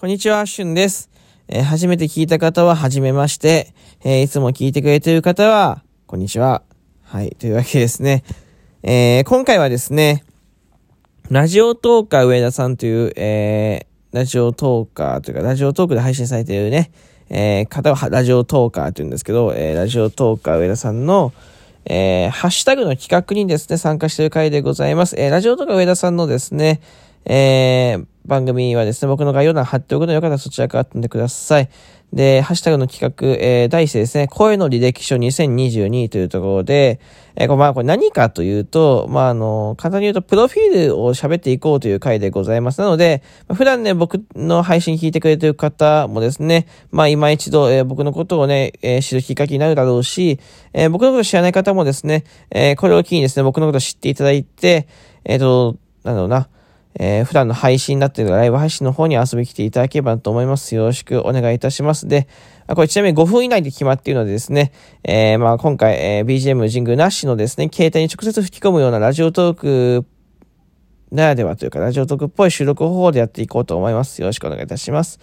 こんにちは、しゅんです。えー、初めて聞いた方は、はじめまして。えー、いつも聞いてくれている方は、こんにちは。はい、というわけですね。えー、今回はですね、ラジオトーカー上田さんという、えー、ラジオトーカーというか、ラジオトークで配信されているね、えー、方はラジオトーカーというんですけど、えー、ラジオトーカー上田さんの、えー、ハッシュタグの企画にですね、参加している回でございます。えー、ラジオトーカー上田さんのですね、えー、番組はですね、僕の概要欄貼っておくのでよかったらそちらから飛んでください。で、ハッシュタグの企画、えー、第一声ですね、声の履歴書2022というところで、えー、まあ、これ何かというと、まあ、あの、簡単に言うと、プロフィールを喋っていこうという回でございます。なので、普段ね、僕の配信聞いてくれてる方もですね、まあ、今一度、えー、僕のことをね、えー、知るきっかけになるだろうし、えー、僕のことを知らない方もですね、えー、これを機にですね、僕のことを知っていただいて、えっ、ー、と、なんだろうな、えー、普段の配信だったりライブ配信の方に遊びに来ていただければと思います。よろしくお願いいたします。で、これちなみに5分以内で決まっているのでですね、えー、まあ今回、えー、BGM 神宮なしのですね、携帯に直接吹き込むようなラジオトークならではというか、ラジオトークっぽい収録方法でやっていこうと思います。よろしくお願いいたします。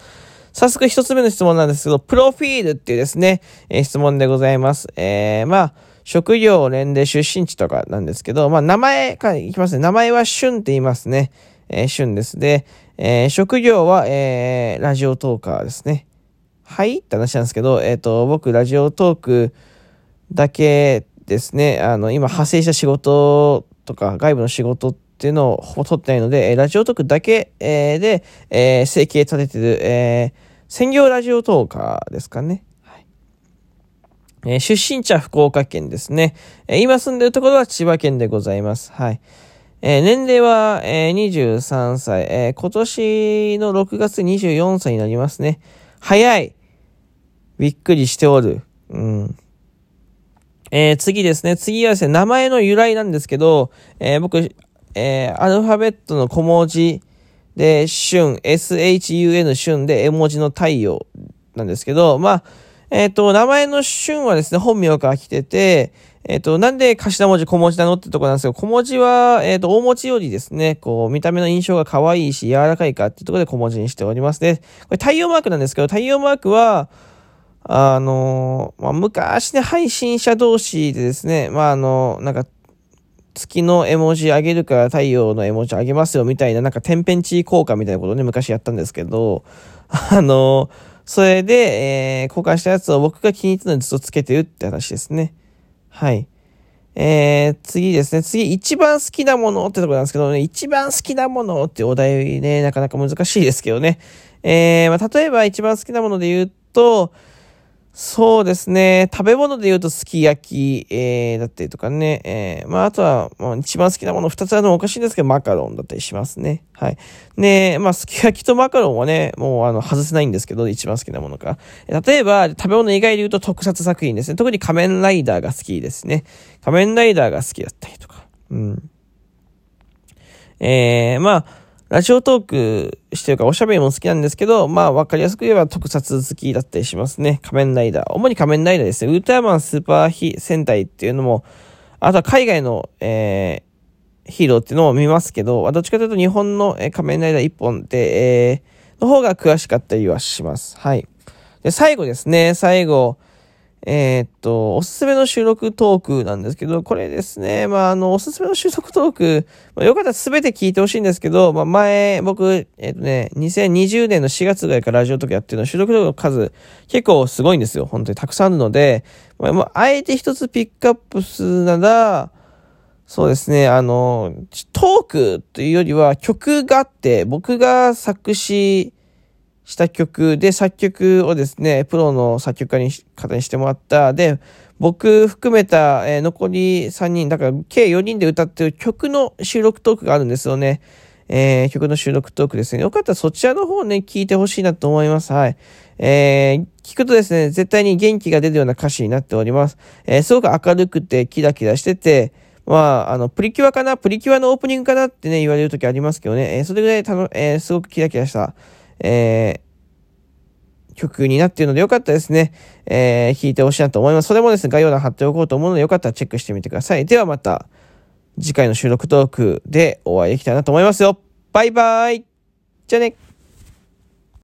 早速一つ目の質問なんですけど、プロフィールっていうですね、えー、質問でございます。えー、まあ、職業、年齢、出身地とかなんですけど、まあ、名前からいきますね。名前は旬って言いますね。え、旬です。で、え、職業は、え、ラジオトーカーですね。はい？って話なんですけど、えっ、と、僕、ラジオトークだけですね、あの、今、派生した仕事とか、外部の仕事っていうのをほぼ取ってないので、えラジオトークだけ、え、で、えー、生計立ててる、え、専業ラジオトーカーですかね。え、出身地は福岡県ですね。え、今住んでるところは千葉県でございます。はい。えー、年齢は、えー、23歳、えー、今年の6月24歳になりますね。早い。びっくりしておる。うん。えー、次ですね。次はですね、名前の由来なんですけど、えー、僕、えー、アルファベットの小文字で、春、shun 春で絵文字の太陽なんですけど、まあ、えっ、ー、と、名前の春はですね、本名から来てて、えっ、ー、と、なんで頭文字小文字なのってとこなんですけど、小文字は、えっ、ー、と、大文字よりですね、こう、見た目の印象が可愛いし、柔らかいかっていうところで小文字にしておりますね。これ太陽マークなんですけど、太陽マークは、あのまあ、昔ね、配信者同士でですね、まあ、あの、なんか、月の絵文字あげるから太陽の絵文字あげますよみたいな、なんか天変地異効果みたいなことをね、昔やったんですけど、あのそれで、えー、交換したやつを僕が気に入ったのにずっとつけてるって話ですね。はい。えー、次ですね。次、一番好きなものってところなんですけどね、一番好きなものってお題ね、なかなか難しいですけどね。えー、まあ、例えば一番好きなもので言うと、そうですね。食べ物で言うとすき焼き、えー、だったりとかね。えー、まあ、あとは、まあ、一番好きなもの二つあるのもおかしいんですけど、マカロンだったりしますね。はい。ねまあ、すき焼きとマカロンはね、もう、あの、外せないんですけど、一番好きなものか。例えば、食べ物以外で言うと特撮作品ですね。特に仮面ライダーが好きですね。仮面ライダーが好きだったりとか。うん。えー、まあ、ラジオトークしてるかおしゃべりも好きなんですけど、まあわかりやすく言えば特撮好きだったりしますね。仮面ライダー。主に仮面ライダーですね。ウルトラマンスーパーヒ戦隊っていうのも、あとは海外の、えー、ヒーローっていうのも見ますけど、どっちかというと日本の、え、仮面ライダー一本で、えー、の方が詳しかったりはします。はい。で、最後ですね。最後、えー、っと、おすすめの収録トークなんですけど、これですね、まあ、あの、おすすめの収録トーク、まあ、よかったら全て聞いてほしいんですけど、まあ、前、僕、えー、っとね、2020年の4月ぐらいからラジオトークやってるの、収録トークの数、結構すごいんですよ。本当にたくさんあるので、まあ、あえて一つピックアップするなら、そうですね、あの、トークというよりは曲があって、僕が作詞、した曲で作曲をですね、プロの作曲家に方にしてもらった。で、僕含めた、えー、残り3人、だから計4人で歌ってる曲の収録トークがあるんですよね。えー、曲の収録トークですね。よかったらそちらの方ね、聞いてほしいなと思います。はい。えー、聞くとですね、絶対に元気が出るような歌詞になっております。えー、すごく明るくてキラキラしてて、まあ、あの、プリキュアかな？プリキュアのオープニングかな？ってね、言われる時ありますけどね。えー、それぐらいたの、えー、すごくキラキラした、えー、曲になっているのでよかったですね。えー、弾いてほしいなと思います。それもですね、概要欄貼っておこうと思うのでよかったらチェックしてみてください。ではまた、次回の収録トークでお会いできたらなと思いますよ。バイバイじゃあね